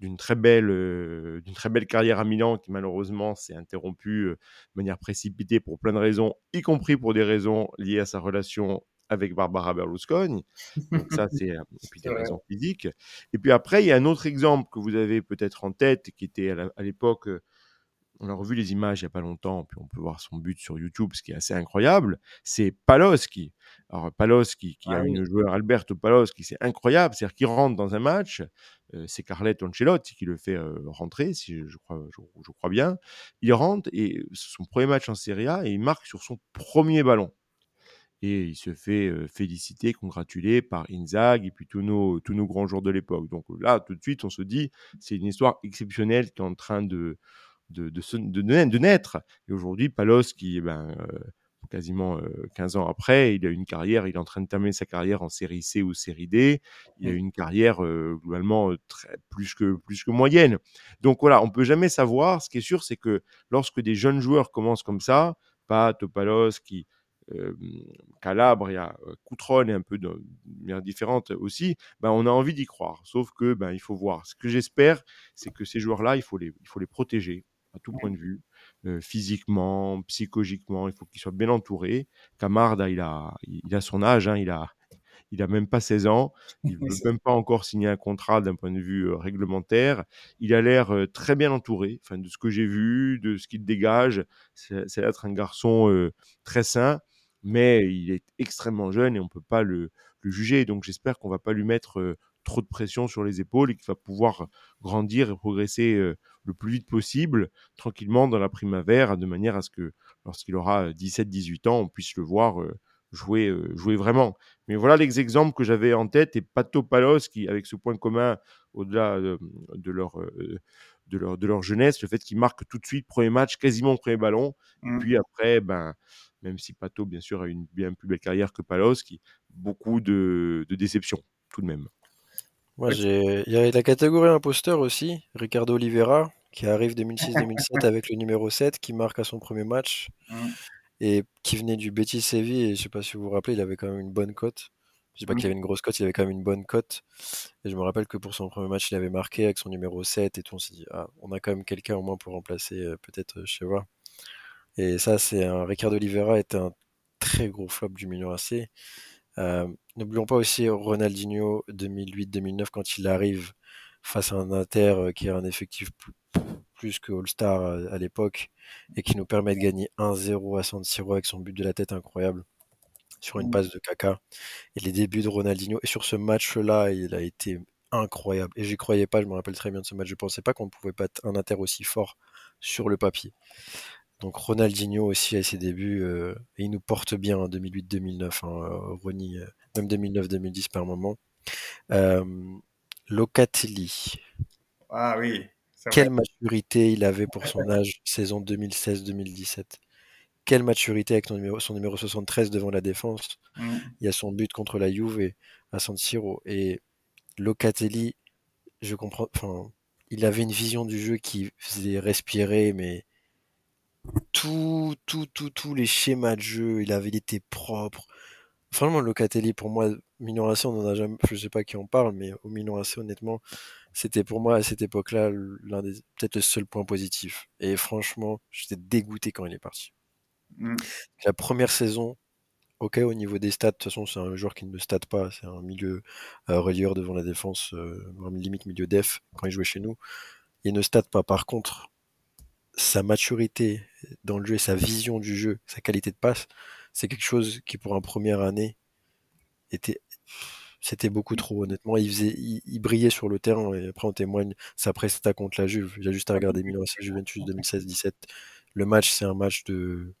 d'une très belle euh, d'une très belle carrière à Milan qui malheureusement s'est interrompue euh, de manière précipitée pour plein de raisons, y compris pour des raisons liées à sa relation avec Barbara Berlusconi. Donc ça, c'est et puis des raisons physiques. Et puis après, il y a un autre exemple que vous avez peut-être en tête, qui était à l'époque on a revu les images il n'y a pas longtemps, puis on peut voir son but sur YouTube, ce qui est assez incroyable. C'est Paloschi. Alors, Paloschi, qui a ah une joueur, Alberto Paloschi, c'est incroyable. C'est-à-dire qu'il rentre dans un match, euh, c'est Carletto Ancelotti qui le fait euh, rentrer, si je, crois, je, crois bien. Il rentre et son premier match en Serie A et il marque sur son premier ballon. Et il se fait euh, féliciter, congratuler par Inzaghi et puis tous nos, tous nos grands joueurs de l'époque. Donc là, tout de suite, on se dit, c'est une histoire exceptionnelle qui est en train de, de, de, naître. Et aujourd'hui, Palos, qui, ben, euh, quasiment 15 euh, ans après, il a une carrière, il est en train de terminer sa carrière en série C ou série D. Il a une carrière globalement très, plus, que, plus que moyenne. Donc voilà, on peut jamais savoir. Ce qui est sûr, c'est que lorsque des jeunes joueurs commencent comme ça, Pat, Palos, qui, euh, Calabria, Coutron et un peu de manière différente aussi, ben on a envie d'y croire. Sauf que ben il faut voir. Ce que j'espère, c'est que ces joueurs-là, il faut les, il faut les protéger à tout point de vue, euh, physiquement, psychologiquement, il faut qu'il soit bien entouré. Camarda, il a, il a son âge, hein, il a, il a même pas 16 ans, il ne veut même pas encore signer un contrat d'un point de vue euh, réglementaire. Il a l'air euh, très bien entouré, enfin de ce que j'ai vu, de ce qu'il dégage. C'est être un garçon très sain, mais il est extrêmement jeune et on peut pas le, le juger. Donc j'espère qu'on va pas lui mettre trop de pression sur les épaules et qu'il va pouvoir grandir et progresser le plus vite possible, tranquillement dans la primavera, de manière à ce que lorsqu'il aura 17-18 ans, on puisse le voir jouer, jouer vraiment. Mais voilà les exemples que j'avais en tête et Pato Palos qui, avec ce point commun au-delà de, leur, de, leur, de leur jeunesse, le fait qu'ils marquent tout de suite, premier match, quasiment premier ballon. Et mmh. puis après, ben, même si Pato, bien sûr, a une bien plus belle carrière que Palos, qui beaucoup de, de déceptions tout de même. Moi, j'ai. Il y avait la catégorie imposteur aussi, Ricardo Oliveira, qui arrive 2006-2007 avec le numéro 7, qui marque à son premier match mmh. et qui venait du Betis Séville. Et je sais pas si vous vous rappelez, il avait quand même une bonne cote. Je sais pas qu'il avait une grosse cote, il avait quand même une bonne cote. Et je me rappelle que pour son premier match, il avait marqué avec son numéro 7 et tout. On s'est dit, ah, on a quand même quelqu'un au moins pour remplacer euh, peut-être euh, Cheva. Et ça, c'est un. Ricardo Oliveira est un très gros flop du Milan AC. Euh, n'oublions pas aussi Ronaldinho 2008-2009 quand il arrive face à un Inter euh, qui a un effectif plus, que All-Star euh, à, l'époque et qui nous permet de gagner 1-0 à San Siro avec son but de la tête incroyable sur une mmh. passe de caca et les débuts de Ronaldinho. Et sur ce match-là il a été incroyable. Et j'y croyais pas je me rappelle très bien de ce match. Je pensais pas qu'on pouvait pas être un Inter aussi fort sur le papier donc Ronaldinho aussi à ses débuts, euh, et il nous porte bien en 2008-2009, hein, euh, Ronnie, euh, même 2009-2010 par moment. Locatelli. Ah oui. Quelle maturité il avait pour son âge, saison 2016-2017. Quelle maturité avec son numéro, son numéro 73 devant la défense. Mm. Il y a son but contre la Juve à San Siro. Et Locatelli, je comprends. Enfin, il avait une vision du jeu qui faisait respirer, mais tout, tout, tout, tous les schémas de jeu, il avait été propre. Franchement, Locatelli, pour moi, Milan AC, on en a jamais, je sais pas qui en parle, mais au Milan AC, honnêtement, c'était pour moi à cette époque-là l'un des, peut-être le seul point positif. Et franchement, j'étais dégoûté quand il est parti. Mmh. La première saison, ok, au niveau des stats, de toute façon, c'est un joueur qui ne stat pas, c'est un milieu euh, relieur devant la défense, euh, limite milieu def quand il jouait chez nous. Il ne stat pas. Par contre, sa maturité dans le jeu et sa vision du jeu, sa qualité de passe, c'est quelque chose qui pour un première année était c'était beaucoup trop honnêtement. Il faisait, il, brillait sur le terrain et après on témoigne sa presta contre la Juve. A juste à regarder Milan Juventus 2016-17. Le match, c'est un match de,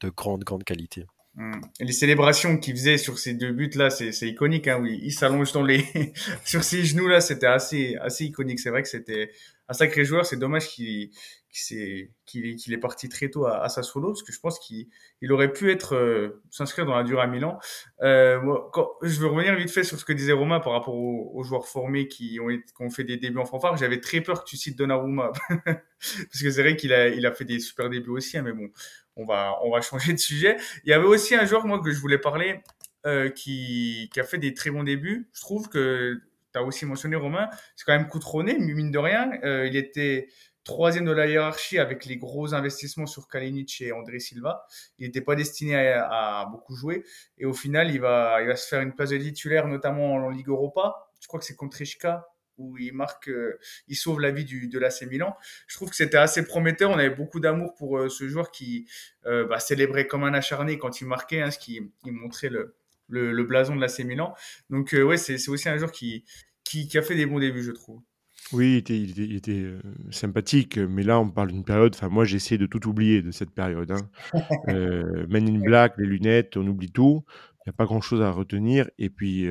de grande grande qualité. Mmh. Et les célébrations qu'il faisait sur ces deux buts là, c'est iconique. Hein, oui, il s'allonge dans les sur ses genoux là, c'était assez assez iconique. C'est vrai que c'était un sacré joueur. C'est dommage qu'il qu'il est, parti très tôt à, à Sassuolo parce que je pense qu'il aurait pu euh, s'inscrire dans la dure à Milan. Euh, je veux revenir vite fait sur ce que disait Romain par rapport aux, joueurs formés qui ont, fait des débuts en fanfare. J'avais très peur que tu cites Donnarumma parce que c'est vrai qu'il a, fait des super débuts aussi, hein, mais bon, on va, changer de sujet. Il y avait aussi un joueur moi que je voulais parler euh, qui, a fait des très bons débuts. Je trouve que tu as aussi mentionné Romain, c'est quand même coutronné, mine de rien. Il était troisième de la hiérarchie avec les gros investissements sur Kalinic et André Silva. Il n'était pas destiné à, beaucoup jouer. Et au final, il va, il va se faire une place de titulaire, notamment en Ligue Europa. Je crois que c'est contre Ishka où il marque, euh, il sauve la vie du, de l'AC Milan. Je trouve que c'était assez prometteur. On avait beaucoup d'amour pour euh, ce joueur qui euh, bah, célébrait comme un acharné quand il marquait, hein, ce qui il montrait le, le, le, blason de l'AC Milan. Donc ouais, c'est aussi un joueur qui, qui, qui, a fait des bons débuts, je trouve. Oui, il était, il était, il était sympathique, mais là on parle d'une période. Enfin, moi j'essaie de tout oublier de cette période. Hein. euh, Men in Black, les lunettes, on oublie tout. Il n'y a pas grand chose à retenir. Et puis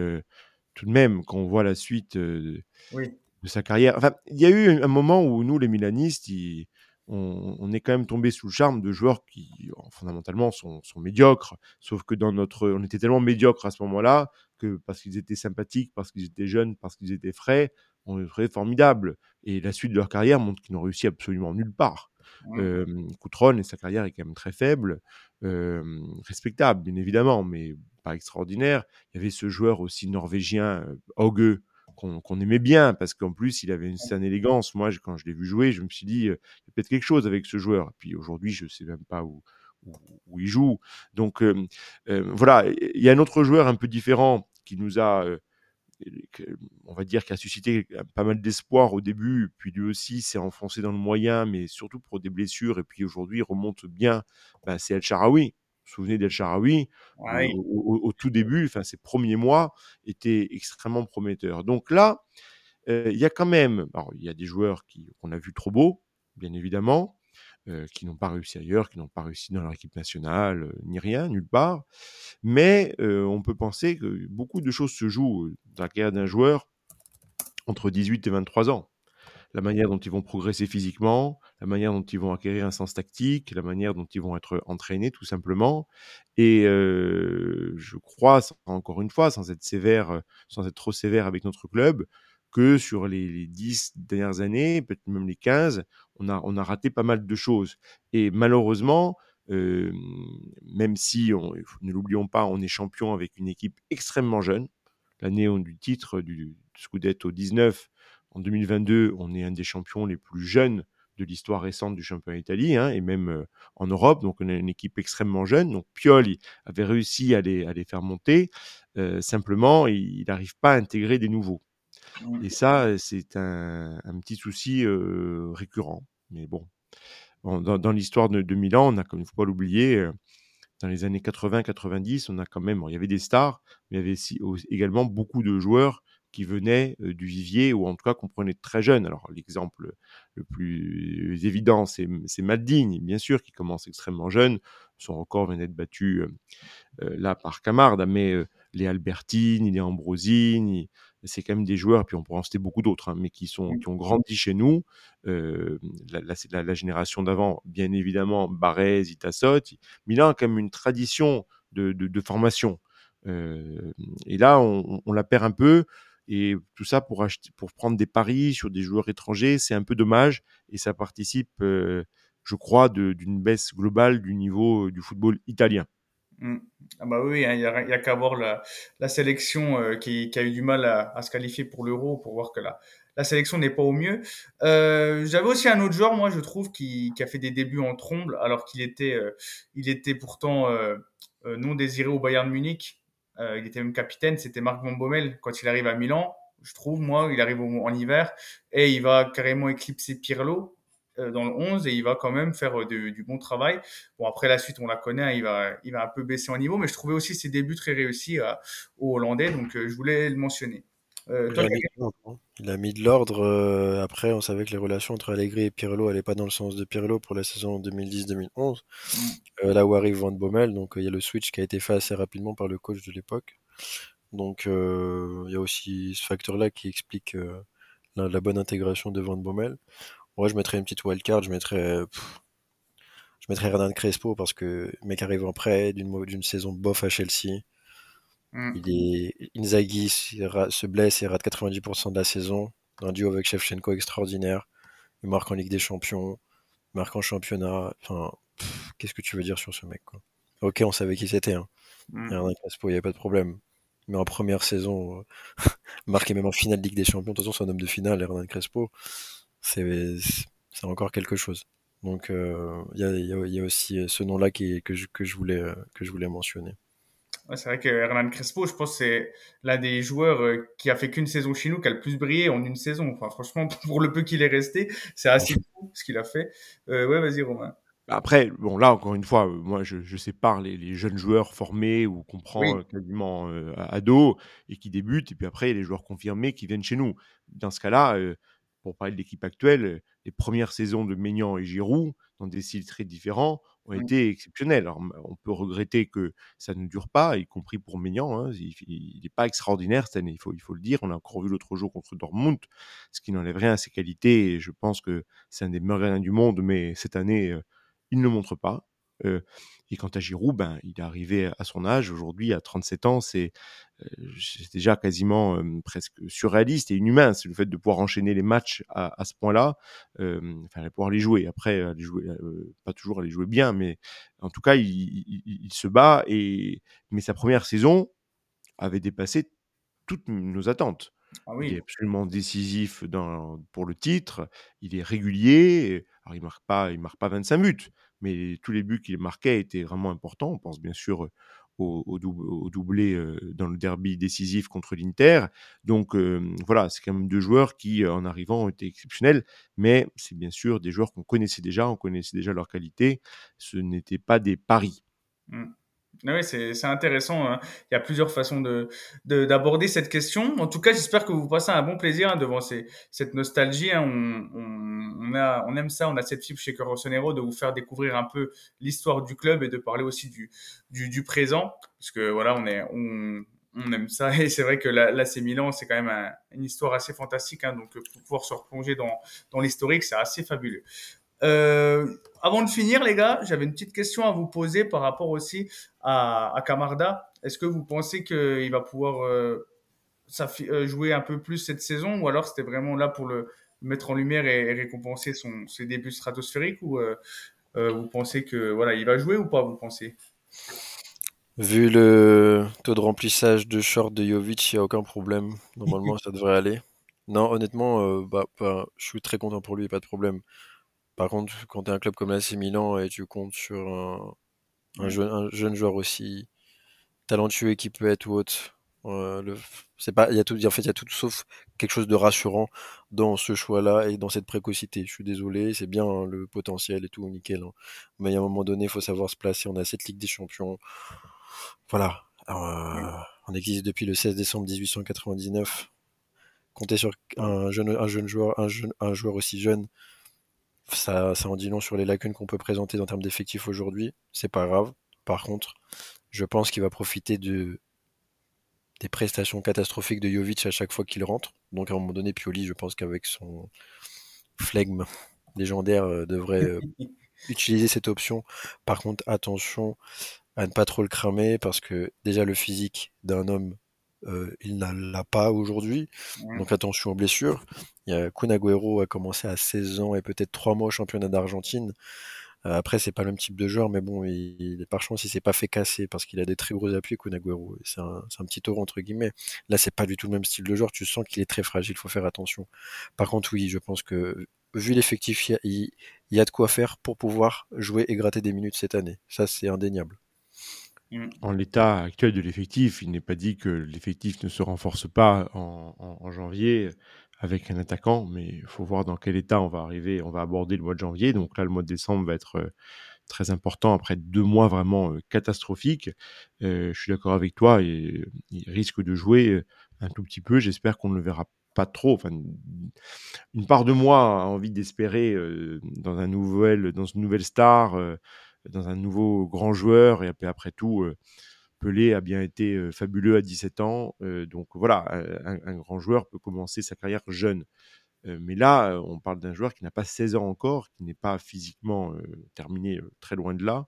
tout de même, quand on voit la suite euh, oui. de sa carrière. Enfin, il y a eu un moment où nous, les Milanistes, il, on, on, est quand même tombé sous le charme de joueurs qui, fondamentalement, sont, sont, médiocres. Sauf que dans notre, on était tellement médiocres à ce moment-là que parce qu'ils étaient sympathiques, parce qu'ils étaient jeunes, parce qu'ils étaient frais, on était formidables. Et la suite de leur carrière montre qu'ils n'ont réussi absolument nulle part. Euh, Coutron et sa carrière est quand même très faible, euh, respectable bien évidemment, mais pas extraordinaire. Il y avait ce joueur aussi norvégien, Auge, qu'on qu aimait bien parce qu'en plus il avait une certaine élégance. Moi, quand je l'ai vu jouer, je me suis dit il y a peut-être quelque chose avec ce joueur. Et puis aujourd'hui, je sais même pas où, où, où il joue. Donc euh, euh, voilà, il y a un autre joueur un peu différent qui nous a euh, on va dire, qui a suscité pas mal d'espoir au début, puis lui aussi s'est enfoncé dans le moyen, mais surtout pour des blessures, et puis aujourd'hui remonte bien, ben, c'est El Sharawi. Vous vous souvenez d'El Sharawi ouais. au, au, au, tout début, enfin ses premiers mois étaient extrêmement prometteurs. Donc là, euh, il y a quand même, alors, il y a des joueurs qu'on a vu trop beaux, bien évidemment, euh, qui n'ont pas réussi ailleurs, qui n'ont pas réussi dans leur équipe nationale, euh, ni rien, nulle part. Mais euh, on peut penser que beaucoup de choses se jouent dans la carrière d'un joueur entre 18 et 23 ans. La manière dont ils vont progresser physiquement, la manière dont ils vont acquérir un sens tactique, la manière dont ils vont être entraînés, tout simplement. Et je crois, encore une fois, sans être sévère, sans être trop sévère avec notre club, que sur les, les 10 dernières années, peut-être même les 15, on a, on a raté pas mal de choses. Et malheureusement, euh, même si, on, ne l'oublions pas, on est champion avec une équipe extrêmement jeune. L'année du titre du Scudetto 19, en 2022, on est un des champions les plus jeunes de l'histoire récente du championnat d'Italie, hein, et même euh, en Europe. Donc, on a une équipe extrêmement jeune. Donc, Pioli avait réussi à les, à les faire monter. Euh, simplement, il n'arrive pas à intégrer des nouveaux. Et ça, c'est un, un, petit souci euh, récurrent. Mais bon, dans, l'histoire de, de, Milan, on a, comme il ne faut pas l'oublier, euh, dans les années 80-90, on a quand même, il y avait des stars, mais il y avait aussi, également beaucoup de joueurs qui venaient euh, du vivier ou en tout cas qu'on prenait très jeunes. Alors l'exemple le plus évident, c'est Maldini, bien sûr, qui commence extrêmement jeune. Son record vient d'être battu euh, là par Camarda, mais les Albertini, les Ambrosini, c'est quand même des joueurs, puis on pourrait en citer beaucoup d'autres, hein, mais qui, sont, qui ont grandi chez nous. Euh, la, la, la, génération d'avant, bien évidemment, Barès, Itassot. Milan a quand même une tradition de, de, de formation. Euh, et là, on, on, la perd un peu. Et tout ça pour, acheter, pour prendre des paris sur des joueurs étrangers, c'est un peu dommage. Et ça participe, euh, je crois, d'une baisse globale du niveau du football italien. Mmh. Ah bah oui, il hein, n'y a, qu'à voir la, sélection euh, qui, a eu du mal à, se qualifier pour l'Euro pour voir que la, sélection n'est pas au mieux. Euh, J'avais aussi un autre joueur, moi, je trouve, qui, a fait des débuts en tromble, alors qu'il était, euh, il pourtant non désiré au Bayern Munich. il était même capitaine, c'était Marc Van Bommel quand il arrive à Milan. Je trouve, moi, il arrive en hiver et il va carrément éclipser Pirlo dans le 11 et il va quand même faire de, du bon travail. Bon, après la suite, on la connaît, hein, il, va, il va un peu baisser en niveau, mais je trouvais aussi ses débuts très réussis euh, aux Hollandais, donc euh, je voulais le mentionner. Euh, il, a mis, il, a mis, de l'ordre. après, on savait que les relations entre Allegri et Pirlo n'allaient pas dans le sens de Pirlo pour la saison 2010-2011. Mm. là où arrive Van Bommel, donc il y a le switch qui a été fait assez rapidement par le coach de l'époque. Donc il y a aussi ce facteur-là qui explique la, la, bonne intégration de Van Bommel. Moi, je mettrais une petite wildcard, je mettrais, pff, je mettrais Hernan Crespo parce que le mec arrive en prêt d'une saison bof à Chelsea. Mm. Il est Inzaghi se blesse et rate 90% de la saison. Un duo avec Shevchenko extraordinaire. Il marque en Ligue des Champions, il marque en championnat. Enfin, qu'est-ce que tu veux dire sur ce mec quoi? Ok, on savait qui c'était. Hein. Mm. Hernan Crespo, il n'y avait pas de problème. Mais en première saison, euh, marqué même en finale Ligue des Champions. De toute façon, c'est un homme de finale, Hernan Crespo c'est c'est encore quelque chose. Donc il y, a, y, a, y, a, aussi ce nom-là qui que, je, que, je voulais, que je voulais mentionner. Ouais, c'est vrai que Hernan Crespo, je pense, c'est l'un des joueurs qui a fait qu'une saison chez nous, qui a le plus brillé en une saison. Enfin, franchement, pour le peu qu'il est resté, c'est assez fou ce qu'il a fait. Euh, ouais, vas-y, Romain. Après, bon, là, encore une fois, moi, je, je sépare les, les, jeunes joueurs formés ou qu'on prend oui. quasiment euh, à dos et qui débutent, et puis après, les joueurs confirmés qui viennent chez nous. Dans ce cas-là, euh, pour parler de l'équipe actuelle, les premières saisons de Maignan et Giroud, dans des styles très différents, ont été exceptionnelles. Alors, on peut regretter que ça ne dure pas, y compris pour Maignan. Hein. Il n'est pas extraordinaire cette année, il faut, il faut le dire. On a encore vu l'autre jour contre Dortmund, ce qui n'enlève rien à ses qualités. Et je pense que c'est un des meilleurs gardiens du monde, mais cette année, euh, il ne le montre pas. Euh, et quant à Giroud, ben, il est arrivé à son âge, aujourd'hui à 37 ans, c'est euh, déjà quasiment euh, presque surréaliste et inhumain. C'est le fait de pouvoir enchaîner les matchs à, à ce point-là, enfin, de pouvoir les jouer. Après, les jouer, pas toujours les jouer bien, mais en tout cas, il, il, il, se bat. Et... Mais sa première saison avait dépassé toutes nos attentes. Ah oui. Il est absolument décisif dans, pour le titre. Il est régulier. Alors, il marque pas, il marque pas 25 buts, mais tous les buts qu'il marquait étaient vraiment importants. On pense bien sûr au, doublé dans le derby décisif contre l'Inter. Donc voilà, c'est quand même deux joueurs qui, en arrivant, ont été exceptionnels, mais c'est bien sûr des joueurs qu'on connaissait déjà, on connaissait déjà leur qualité. Ce n'étaient pas des paris. Mmh. Oui, c'est intéressant. Hein. Il y a plusieurs façons de d'aborder cette question. En tout cas, j'espère que vous passez un bon plaisir hein, devant cette nostalgie. Hein. On, on, a, on aime ça, on a cette fibre chez Rossonero de vous faire découvrir un peu l'histoire du club et de parler aussi du, du, présent. Parce que voilà, on, est, on, on aime ça. Et c'est vrai que l'AC Milan, c'est quand même un, une histoire assez fantastique. Donc, pour pouvoir se replonger dans, dans l'historique, c'est assez fabuleux. Euh, avant de finir, les gars, j'avais une petite question à vous poser par rapport aussi à, à Camarda. Est-ce que vous pensez qu'il va pouvoir euh, jouer un peu plus cette saison ou alors c'était vraiment là pour le mettre en lumière et, et récompenser son, ses débuts stratosphériques ou euh, vous pensez que voilà, il va jouer ou pas, vous pensez? Vu le taux de remplissage de short de Jovic, il n'y a aucun problème. Normalement, ça devrait aller. Non, honnêtement, bah, bah, je suis très content pour lui, pas de problème. Par contre, quand tu es un club comme l'AC Milan et tu comptes sur un, un, jeune, un, jeune, joueur aussi talentueux qui peut être ou autre, euh, c'est pas, il y a tout, en fait, il y a tout sauf quelque chose de rassurant dans ce choix-là et dans cette précocité. Je suis désolé, c'est bien hein, le potentiel et tout, nickel. Hein. Mais à un moment donné, il faut savoir se placer. On a cette Ligue des Champions. Voilà. Euh, on existe depuis le 16 décembre 1899. Compter sur un jeune, un jeune joueur, un, jeune, un joueur aussi jeune, ça, ça en dit long sur les lacunes qu'on peut présenter en termes d'effectifs aujourd'hui. C'est pas grave. Par contre, je pense qu'il va profiter de, des prestations catastrophiques de Jovic à chaque fois qu'il rentre. Donc à un moment donné, Pioli, je pense qu'avec son flegme légendaire, euh, devrait euh, utiliser cette option. Par contre, attention à ne pas trop le cramer parce que déjà le physique d'un homme euh, il n'a l'a pas aujourd'hui. Ouais. Donc attention aux blessures. Il y a Kun Agüero a commencé à 16 ans et peut-être 3 mois au championnat d'Argentine. Euh, après, c'est pas le même type de joueur, mais bon, il, il par chance, il s'est pas fait casser parce qu'il a des très gros appuis, Kun Agüero. C'est un, un, petit taureau, entre guillemets. Là, c'est pas du tout le même style de joueur. Tu sens qu'il est très fragile, il faut faire attention. Par contre, oui, je pense que vu l'effectif, il, il y a de quoi faire pour pouvoir jouer et gratter des minutes cette année. Ça, c'est indéniable. En l'état actuel de l'effectif, il n'est pas dit que l'effectif ne se renforce pas en, janvier avec un attaquant, mais il faut voir dans quel état on va arriver, on va aborder le mois de janvier. Donc là, le mois de décembre va être euh, très important après deux mois vraiment euh, catastrophiques. Euh, je suis d'accord avec toi, et, il risque de jouer un tout petit peu. J'espère qu'on ne le verra pas trop. Enfin, une part de moi a envie d'espérer dans un nouvel, dans une nouvelle star dans un nouveau grand joueur. Et après, tout, euh, Pelé a bien été euh, fabuleux à 17 ans. Euh, donc voilà, un, grand joueur peut commencer sa carrière jeune. mais là, on parle d'un joueur qui n'a pas 16 ans encore, qui n'est pas physiquement terminé très loin de là,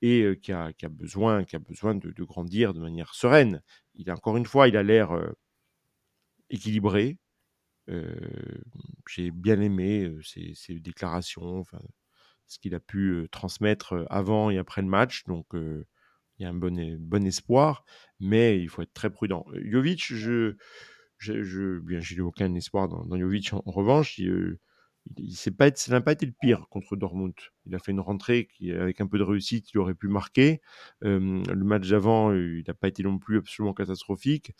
et qui a, qui, a, besoin, qui a besoin de, grandir de manière sereine. Il encore une fois, il a l'air équilibré. J'ai bien aimé ses, déclarations. Ce qu'il a pu transmettre avant et après le match. Donc, il y a un bon, bon espoir, mais il faut être très prudent. Jovic, je, je, je bien, j'ai aucun espoir dans, dans Jovic. En, revanche, il, il, pas ça n'a pas été le pire contre Dortmund. Il a fait une rentrée avec un peu de réussite, il aurait pu marquer. Le match d'avant, il n'a pas été non plus absolument catastrophique.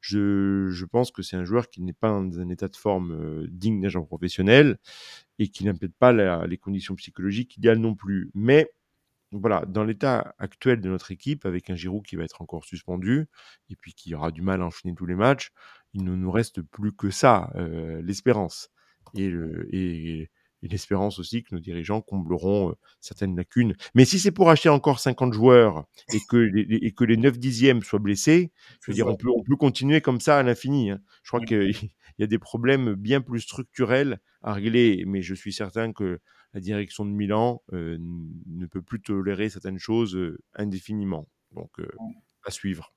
Je, pense que c'est un joueur qui n'est pas dans un état de forme euh, digne d'un professionnel et qui peut-être pas les conditions psychologiques idéales non plus. Mais voilà, dans l'état actuel de notre équipe, avec un Giroud qui va être encore suspendu et puis qui aura du mal à enchaîner tous les matchs, il ne nous reste plus que ça, euh, l'espérance et, et, et l'espérance aussi que nos dirigeants combleront euh, certaines lacunes. Mais si c'est pour acheter encore 50 joueurs et que les, et que les 9 dixièmes soient blessés, je veux dire, on peut, on peut continuer comme ça à l'infini. Hein. Je crois qu'il y a des problèmes bien plus structurels à régler, mais je suis certain que la direction de Milan euh, ne peut plus tolérer certaines choses euh, indéfiniment. Donc, euh, à suivre.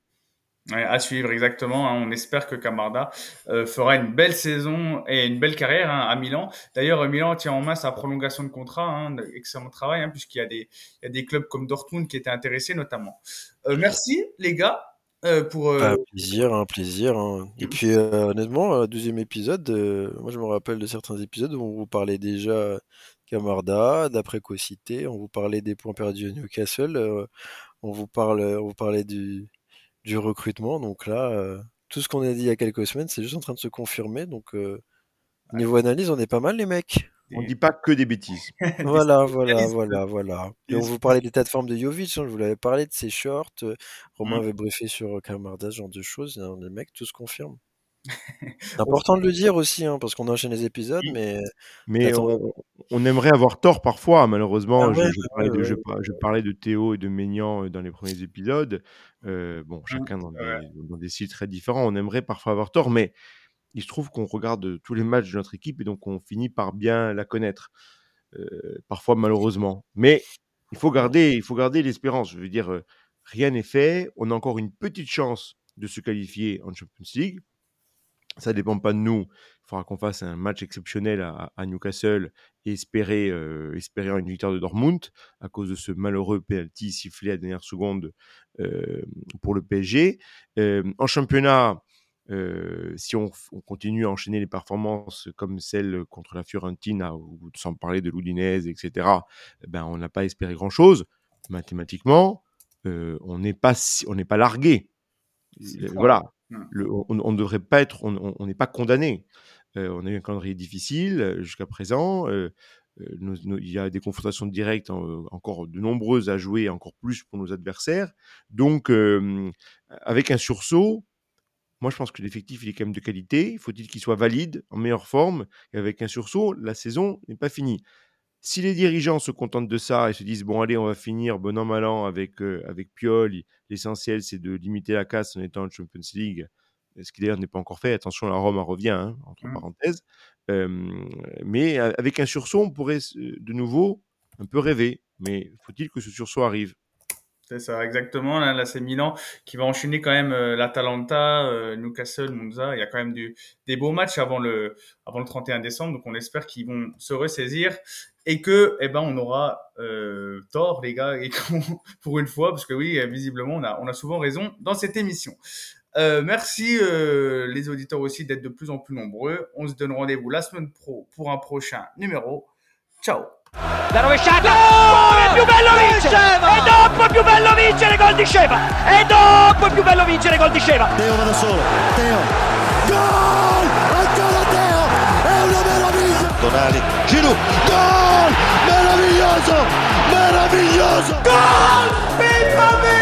Ouais, à suivre exactement. Hein. On espère que Camarda euh, fera une belle saison et une belle carrière hein, à Milan. D'ailleurs, Milan tient en main sa prolongation de contrat. Hein, excellent travail, puisqu'il y a des il y a des clubs comme Dortmund qui étaient intéressés notamment. Euh, merci les gars euh, pour. Un plaisir, un plaisir. Et puis euh, honnêtement, deuxième épisode, moi je me rappelle de certains épisodes où on vous parlait déjà Camarda, d'après Cocité, on vous parlait des points perdus à Newcastle, on vous parle, on vous parlait du du recrutement. Donc là, euh, tout ce qu'on a dit il y a quelques semaines, c'est juste en train de se confirmer. Donc euh, niveau analyse, on est pas mal les mecs. On dit pas que des bêtises. voilà, voilà, voilà, voilà. Et on vous parlait des tas de formes de Jovic, hein, je vous l'avais parlé de ses shorts. euh, Romain Mm. avait briefé sur Camarda, ce genre de choses. hein, Les mecs, tout se confirme. C'est important de le dire aussi, hein, parce qu'on enchaîne les épisodes, mais Mais on, on aimerait avoir tort parfois, malheureusement. Ah je, ouais, je ouais, parlais de, je, parlais de Théo et de Maignan euh, dans les premiers épisodes. Euh, bon, chacun dans des, dans des styles très différents. On aimerait parfois avoir tort, mais il se trouve qu'on regarde tous les matchs de notre équipe et donc on finit par bien la connaître. Euh, parfois, malheureusement. Mais il faut garder, il faut garder l'espérance. Je veux dire, rien n'est fait. On a encore une petite chance de se qualifier en Champions League. Ça dépend pas de nous. Il faudra qu'on fasse un match exceptionnel à, à Newcastle et espérer, euh, espérer une victoire de Dortmund à cause de ce malheureux penalty sifflé à la dernière seconde euh, pour le PSG. Euh, en championnat, euh, si on, continue à enchaîner les performances comme celle contre la Fiorentina, ou sans parler de l'Udinese, etc., eh ben, on n'a pas espéré grand-chose. Mathématiquement, euh, on n'est pas, si- on n'est pas largué. Voilà. Le- on ne devrait pas être, on- n'est pas condamné. Euh, on a eu un calendrier difficile euh, jusqu'à présent. euh, il y a des confrontations directes en- encore de nombreuses à jouer, encore plus pour nos adversaires. Donc, avec un sursaut, moi je pense que l'effectif il est quand même de qualité. Faut-il qu'il soit valide, en meilleure forme? Et avec un sursaut, la saison n'est pas finie. Si les dirigeants se contentent de ça et se disent bon allez on va finir bon an mal an avec euh, avec Piol, il- l'essentiel c'est de limiter la casse en étant en Champions League, ce qui d'ailleurs n'est pas encore fait. Attention la Rome revient hein, entre Mm. parenthèses. Euh, mais avec un sursaut on pourrait euh, de nouveau un peu rêver. Mais faut-il que ce sursaut arrive? C'est ça, exactement. Là, c'est Milan qui va enchaîner quand même euh, l'Atalanta, euh, Newcastle, Monza. Il y a quand même des beaux matchs avant le, avant le 31 décembre. Donc, on espère qu'ils vont se ressaisir et que, eh ben, on aura euh, tort, les gars, et pour une fois, parce que oui, euh, visiblement, on a, on a souvent raison dans cette émission. Euh, merci les auditeurs aussi d'être de plus en plus nombreux. On se donne rendez-vous la semaine pro pour un prochain numéro. Ciao La rovesciata! Oh, è più bello vincere! E dopo è più bello vincere gol di Sceva! E dopo è più bello vincere gol di Sceva! Teo va da solo, Teo, gol! Ancora Teo, è una meraviglia! Tonali, Giroud, gol! Meraviglioso! Meraviglioso! Gol! Mia!